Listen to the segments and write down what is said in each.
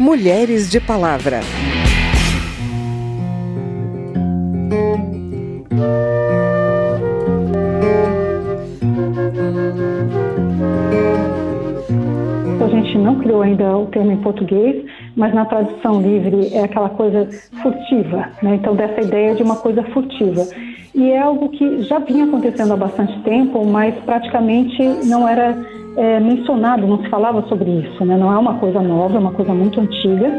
Mulheres de Palavra. A gente não criou ainda o termo em português, mas na tradução livre é aquela coisa furtiva, né? então dessa ideia de uma coisa furtiva. E é algo que já vinha acontecendo há bastante tempo, mas praticamente não era é, mencionado, não se falava sobre isso, né? não é uma coisa nova, é uma coisa muito antiga,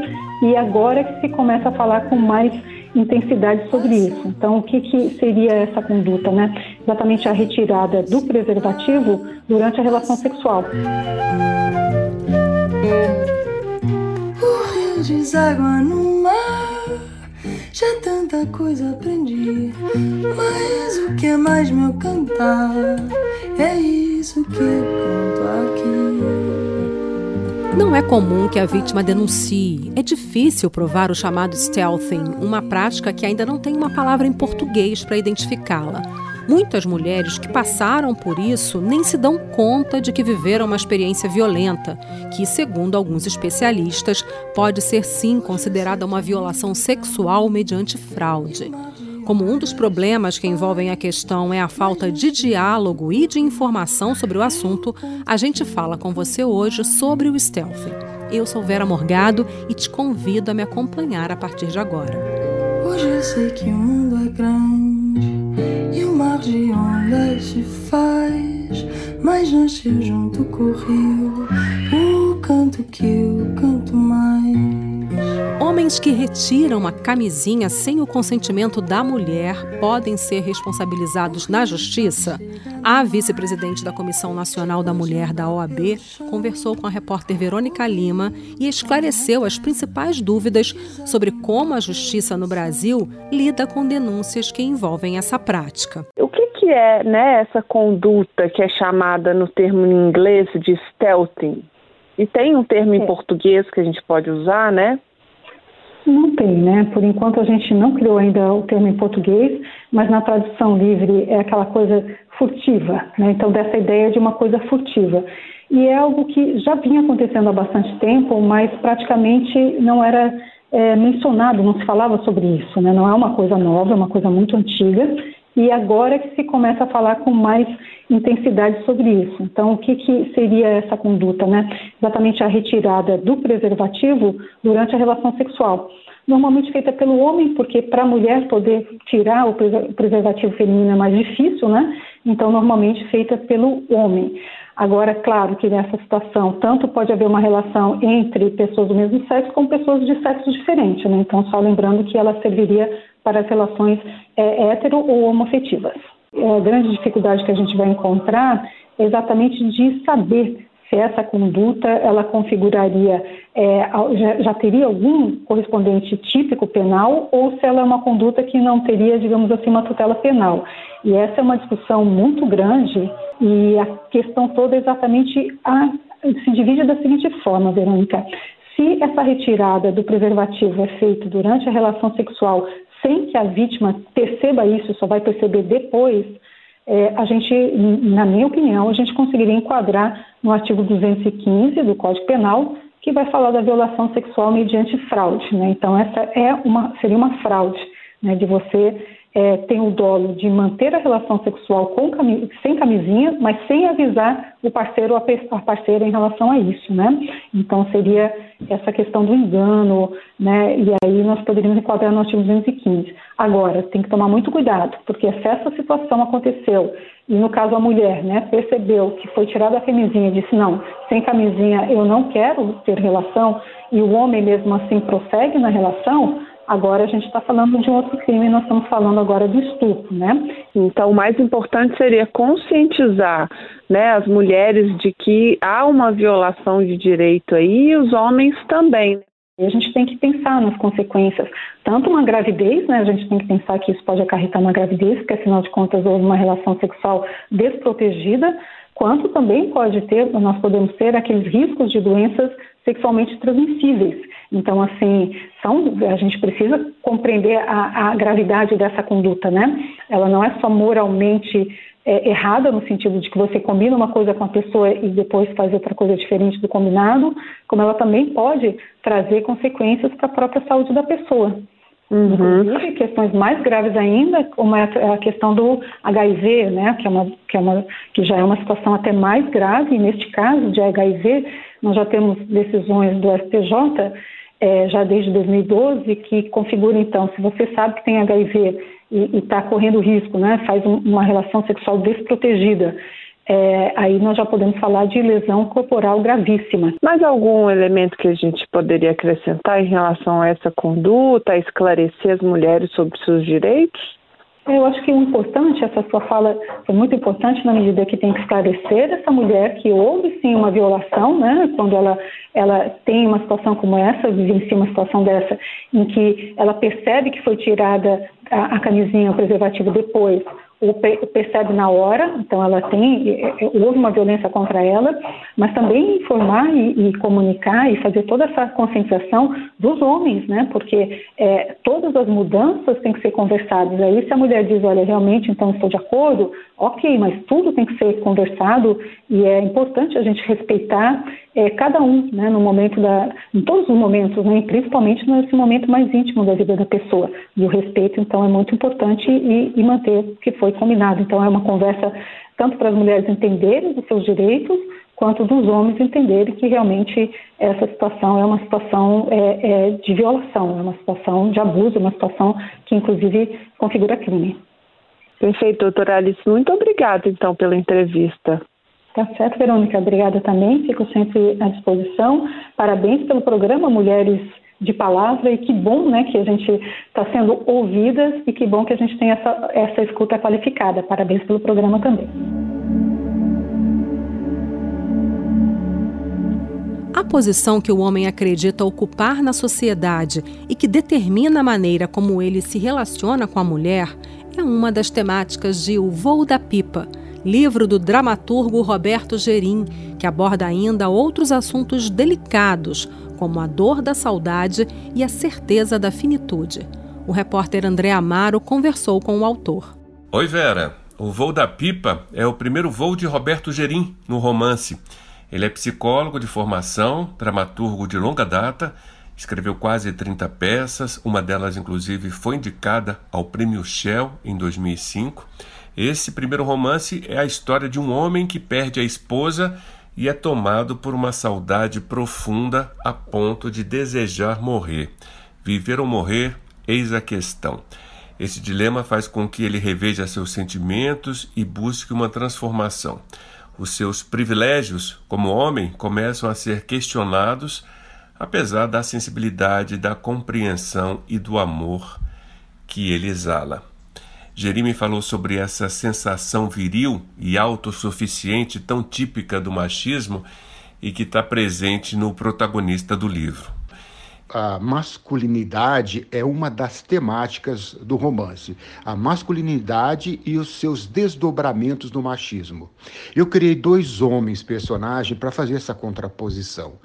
e agora que se começa a falar com mais intensidade sobre isso. Então, o que, que seria essa conduta? Né? Exatamente a retirada do preservativo durante a relação sexual. O rio deságua no mar, já tanta coisa aprendi, mas o que é mais meu cantar é isso que eu. Não é comum que a vítima denuncie. É difícil provar o chamado stealthing, uma prática que ainda não tem uma palavra em português para identificá-la. Muitas mulheres que passaram por isso nem se dão conta de que viveram uma experiência violenta, que, segundo alguns especialistas, pode ser sim considerada uma violação sexual mediante fraude. Como um dos problemas que envolvem a questão é a falta de diálogo e de informação sobre o assunto, a gente fala com você hoje sobre o stealthing. Eu sou Vera Morgado e te convido a me acompanhar a partir de agora. Hoje eu sei que o mundo é grande e o mar de ondas se faz, mas nasceu junto com o rio, o canto que eu canto mais. Homens que retiram a camisinha sem o consentimento da mulher podem ser responsabilizados na justiça? A vice-presidente da Comissão Nacional da Mulher da OAB conversou com a repórter Verônica Lima e esclareceu as principais dúvidas sobre como a justiça no Brasil lida com denúncias que envolvem essa prática. O que, que é né, essa conduta que é chamada no termo em inglês de stealthing? E tem um termo em é. português que a gente pode usar, né? Não tem, né? Por enquanto a gente não criou ainda o termo em português, mas na tradução livre é aquela coisa furtiva, né? Então dessa ideia de uma coisa furtiva. E é algo que já vinha acontecendo há bastante tempo, mas praticamente não era é, mencionado, não se falava sobre isso, né? Não é uma coisa nova, é uma coisa muito antiga e agora é que se começa a falar com mais intensidade sobre isso. Então, o que, que seria essa conduta, né? Exatamente a retirada do preservativo durante a relação sexual. Normalmente feita pelo homem, porque para a mulher poder tirar o preservativo feminino é mais difícil, né? Então, normalmente feita pelo homem. Agora, claro que nessa situação, tanto pode haver uma relação entre pessoas do mesmo sexo como pessoas de sexo diferente, né? Então, só lembrando que ela serviria para as relações é, ou homoafetivas. É, a grande dificuldade que a gente vai encontrar é exatamente de saber se essa conduta ela configuraria, é, já, já, teria algum correspondente típico penal ou se ela é uma conduta que não teria, digamos assim, uma tutela penal. E essa é uma discussão muito grande e a questão toda é exatamente a, se divide da seguinte forma, Verônica. Se essa retirada do preservativo é feita durante a relação sexual sem que a vítima perceba isso, só vai perceber depois, é, a gente, na minha opinião, a gente conseguiria enquadrar no artigo 215 do Código Penal, que vai falar da violação sexual mediante fraude. Né? Então, essa é uma, seria uma fraude né, de você é, tem o dolo de manter a relação sexual com, sem camisinha, mas sem avisar o parceiro ou a parceira em relação a isso, né? Então seria essa questão do engano, né? E aí nós poderíamos enquadrar no artigo 215. Agora, tem que tomar muito cuidado, porque se essa situação aconteceu e no caso a mulher, né, percebeu que foi tirada a camisinha e disse não, sem camisinha eu não quero ter relação, e o homem mesmo assim prossegue na relação, Agora a gente está falando de um outro crime, nós estamos falando agora do estupro, né? Então o mais importante seria conscientizar né, as mulheres de que há uma violação de direito aí e os homens também. Né? E a gente tem que pensar nas consequências, tanto uma gravidez, né, a gente tem que pensar que isso pode acarretar uma gravidez, porque afinal de contas houve uma relação sexual desprotegida, quanto também pode ter, nós podemos ter aqueles riscos de doenças sexualmente transmissíveis. Então, assim, são, a gente precisa compreender a, a gravidade dessa conduta, né? Ela não é só moralmente é, errada, no sentido de que você combina uma coisa com a pessoa e depois faz outra coisa diferente do combinado, como ela também pode trazer consequências para a própria saúde da pessoa. Uhum. Inclusive, questões mais graves ainda, como é a questão do HIV, né, que, é uma, que, é uma, que já é uma situação até mais grave, e neste caso de HIV, nós já temos decisões do STJ, é, já desde 2012, que configuram, então, se você sabe que tem HIV e está correndo risco, né, faz um, uma relação sexual desprotegida, é, aí nós já podemos falar de lesão corporal gravíssima. Mais algum elemento que a gente poderia acrescentar em relação a essa conduta, a esclarecer as mulheres sobre seus direitos? Eu acho que o importante, essa sua fala foi muito importante na medida que tem que esclarecer essa mulher que houve sim uma violação, né? Quando ela, ela tem uma situação como essa, vivencia uma situação dessa, em que ela percebe que foi tirada a, a camisinha, o preservativo depois, percebe na hora, então ela tem, houve uma violência contra ela, mas também informar e, e comunicar e fazer toda essa conscientização dos homens, né? Porque é, todas as mudanças têm que ser conversadas. Aí se a mulher diz, olha, realmente, então estou de acordo, ok, mas tudo tem que ser conversado e é importante a gente respeitar é, cada um, né? No momento da, em todos os momentos, né? Principalmente nesse momento mais íntimo da vida da pessoa. E o respeito, então, é muito importante e, e manter o que foi foi combinado. Então, é uma conversa tanto para as mulheres entenderem os seus direitos, quanto dos homens entenderem que realmente essa situação é uma situação é, é, de violação, é uma situação de abuso, é uma situação que, inclusive, configura crime. Perfeito, doutora Alice. Muito obrigada, então, pela entrevista. Tá certo, Verônica. Obrigada também. Fico sempre à disposição. Parabéns pelo programa Mulheres de palavra e que bom né, que a gente está sendo ouvidas e que bom que a gente tem essa, essa escuta qualificada. Parabéns pelo programa também. A posição que o homem acredita ocupar na sociedade e que determina a maneira como ele se relaciona com a mulher é uma das temáticas de O Voo da Pipa, livro do dramaturgo Roberto Gerim, que aborda ainda outros assuntos delicados, como a dor da saudade e a certeza da finitude. O repórter André Amaro conversou com o autor. Oi, Vera. O Voo da Pipa é o primeiro voo de Roberto Gerim no romance. Ele é psicólogo de formação, dramaturgo de longa data, escreveu quase 30 peças, uma delas, inclusive, foi indicada ao Prêmio Shell em 2005. Esse primeiro romance é a história de um homem que perde a esposa e é tomado por uma saudade profunda a ponto de desejar morrer. Viver ou morrer, eis a questão. Esse dilema faz com que ele reveja seus sentimentos e busque uma transformação. Os seus privilégios como homem começam a ser questionados, apesar da sensibilidade, da compreensão e do amor que ele exala. Jerime falou sobre essa sensação viril e autossuficiente tão típica do machismo e que está presente no protagonista do livro. A masculinidade é uma das temáticas do romance. A masculinidade e os seus desdobramentos do machismo. Eu criei dois homens personagens para fazer essa contraposição.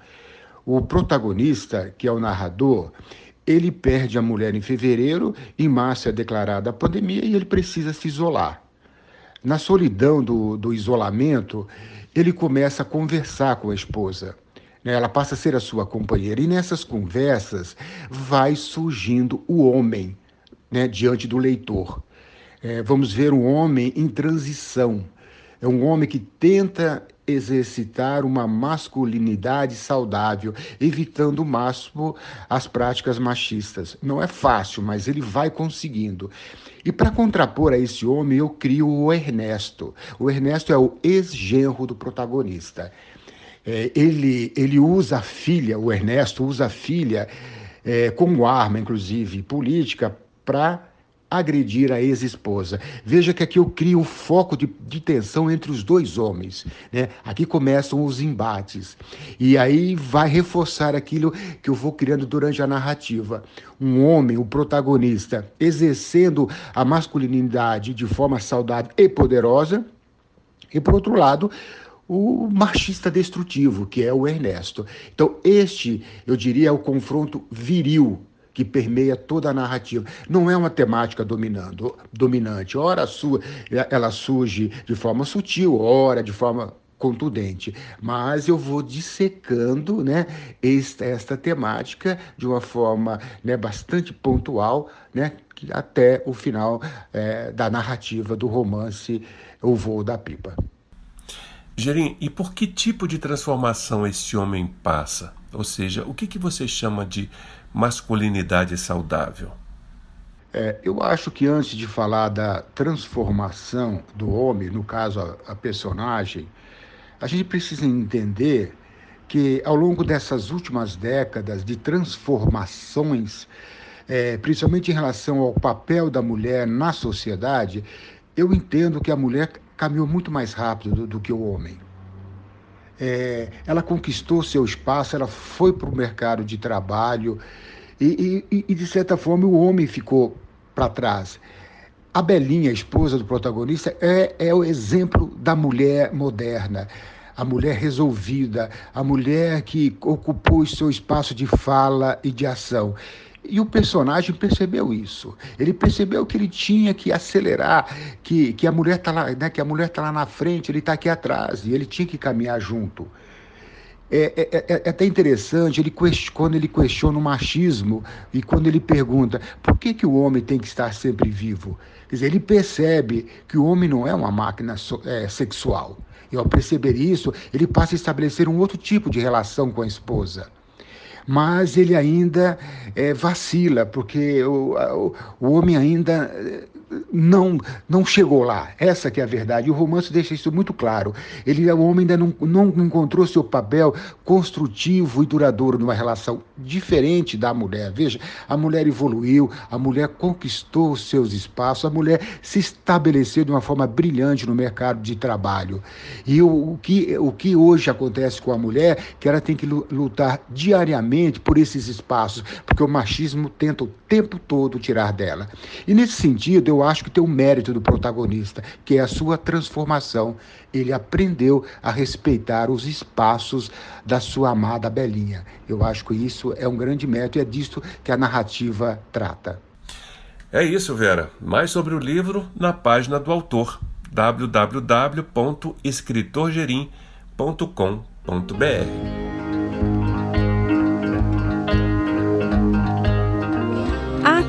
O protagonista, que é o narrador, ele perde a mulher em fevereiro, em março é declarada a pandemia e ele precisa se isolar. Na solidão do, do isolamento, ele começa a conversar com a esposa. Né? Ela passa a ser a sua companheira. E nessas conversas vai surgindo o homem né, diante do leitor. É, vamos ver um homem em transição. É um homem que tenta exercitar uma masculinidade saudável, evitando o máximo as práticas machistas. Não é fácil, mas ele vai conseguindo. E para contrapor a esse homem, eu crio o Ernesto. O Ernesto é o ex-genro do protagonista. É, ele, ele usa a filha, o Ernesto usa a filha é, como arma, inclusive política, para agredir a ex-esposa. Veja que aqui eu crio o foco de, de tensão entre os dois homens. Né? Aqui começam os embates. E aí vai reforçar aquilo que eu vou criando durante a narrativa. Um homem, o protagonista, exercendo a masculinidade de forma saudável e poderosa. E por outro lado, o machista destrutivo, que é o Ernesto. Então, este, eu diria, é o confronto viril que permeia toda a narrativa. Não é uma temática dominando, dominante. Ora su, ela surge de forma sutil, ora de forma contundente, mas eu vou dissecando né, esta, esta temática de uma forma né, bastante pontual, né, até o final é, da narrativa do romance O Voo da Pipa. Gerim, e por que tipo de transformação esse homem passa? Ou seja, o que, que você chama de masculinidade saudável? É, eu acho que antes de falar da transformação do homem, no caso a, a personagem, a gente precisa entender que ao longo dessas últimas décadas de transformações, é, principalmente em relação ao papel da mulher na sociedade, eu entendo que a mulher caminhou muito mais rápido do, do que o homem. É, ela conquistou seu espaço, ela foi para o mercado de trabalho e, e, e, de certa forma, o homem ficou para trás. A Belinha, a esposa do protagonista, é, é o exemplo da mulher moderna, a mulher resolvida, a mulher que ocupou o seu espaço de fala e de ação. E o personagem percebeu isso. Ele percebeu que ele tinha que acelerar, que, que a mulher está lá, né, que a mulher tá lá na frente, ele está aqui atrás, e ele tinha que caminhar junto. É, é, é, é, até interessante ele quando ele questiona o machismo e quando ele pergunta por que, que o homem tem que estar sempre vivo. Quer dizer, ele percebe que o homem não é uma máquina é, sexual. E ao perceber isso, ele passa a estabelecer um outro tipo de relação com a esposa mas ele ainda é, vacila, porque o, o, o homem ainda não, não chegou lá. Essa que é a verdade. O romance deixa isso muito claro. Ele, o homem ainda não, não encontrou seu papel construtivo e duradouro numa relação diferente da mulher. Veja, a mulher evoluiu, a mulher conquistou seus espaços, a mulher se estabeleceu de uma forma brilhante no mercado de trabalho. E o, o que, o que hoje acontece com a mulher, que ela tem que lutar diariamente por esses espaços, porque o machismo tenta o tempo todo tirar dela. E nesse sentido, eu acho que tem o um mérito do protagonista, que é a sua transformação. Ele aprendeu a respeitar os espaços da sua amada Belinha. Eu acho que isso é um grande mérito e é disso que a narrativa trata. É isso, Vera. Mais sobre o livro na página do autor www.escritorgerim.com.br.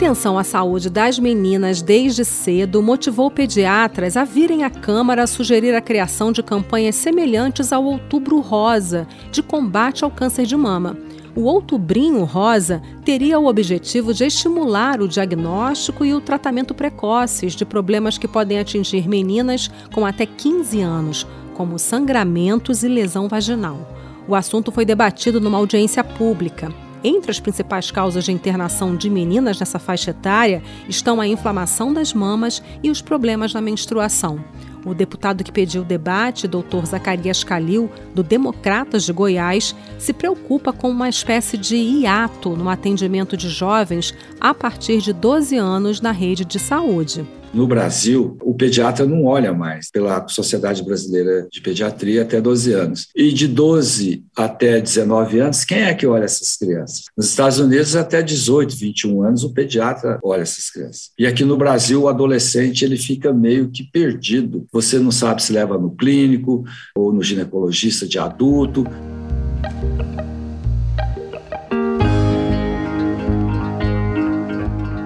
atenção à saúde das meninas desde cedo motivou pediatras a virem à Câmara sugerir a criação de campanhas semelhantes ao Outubro Rosa, de combate ao câncer de mama. O Outubrinho Rosa teria o objetivo de estimular o diagnóstico e o tratamento precoces de problemas que podem atingir meninas com até 15 anos, como sangramentos e lesão vaginal. O assunto foi debatido numa audiência pública. Entre as principais causas de internação de meninas nessa faixa etária estão a inflamação das mamas e os problemas na menstruação. O deputado que pediu o debate, Dr. Zacarias Calil, do Democratas de Goiás, se preocupa com uma espécie de hiato no atendimento de jovens a partir de 12 anos na rede de saúde. No Brasil, o pediatra não olha mais pela Sociedade Brasileira de Pediatria até 12 anos. E de 12 até 19 anos, quem é que olha essas crianças? Nos Estados Unidos, até 18, 21 anos, o pediatra olha essas crianças. E aqui no Brasil, o adolescente ele fica meio que perdido. Você não sabe se leva no clínico ou no ginecologista de adulto.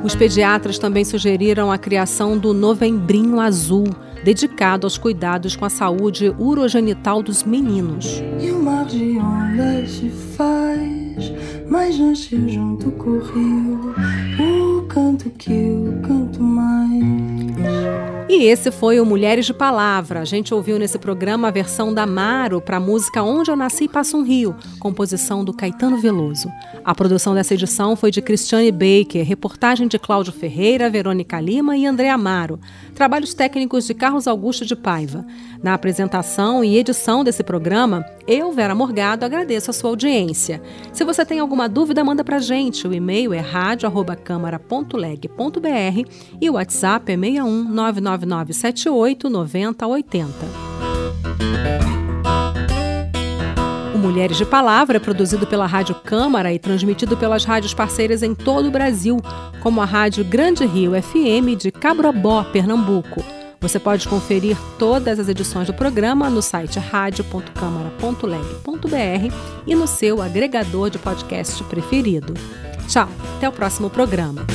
Os pediatras também sugeriram a criação do Novembrinho Azul, dedicado aos cuidados com a saúde urogenital dos meninos. E o mar de ondas faz, mas junto correu o canto que eu canto mais. E esse foi o Mulheres de Palavra. A gente ouviu nesse programa a versão da Maro para a música Onde Eu Nasci Passa um Rio, composição do Caetano Veloso. A produção dessa edição foi de Cristiane Baker, reportagem de Cláudio Ferreira, Verônica Lima e André Amaro. Trabalhos técnicos de Carlos Augusto de Paiva. Na apresentação e edição desse programa, eu, Vera Morgado, agradeço a sua audiência. Se você tem alguma dúvida, manda para gente. O e-mail é radio@câmara.leg.br e o WhatsApp é 61 99978 9080. Mulheres de Palavra é produzido pela Rádio Câmara e transmitido pelas rádios parceiras em todo o Brasil, como a Rádio Grande Rio FM de Cabrobó, Pernambuco. Você pode conferir todas as edições do programa no site radio.câmara.leg.br e no seu agregador de podcast preferido. Tchau, até o próximo programa.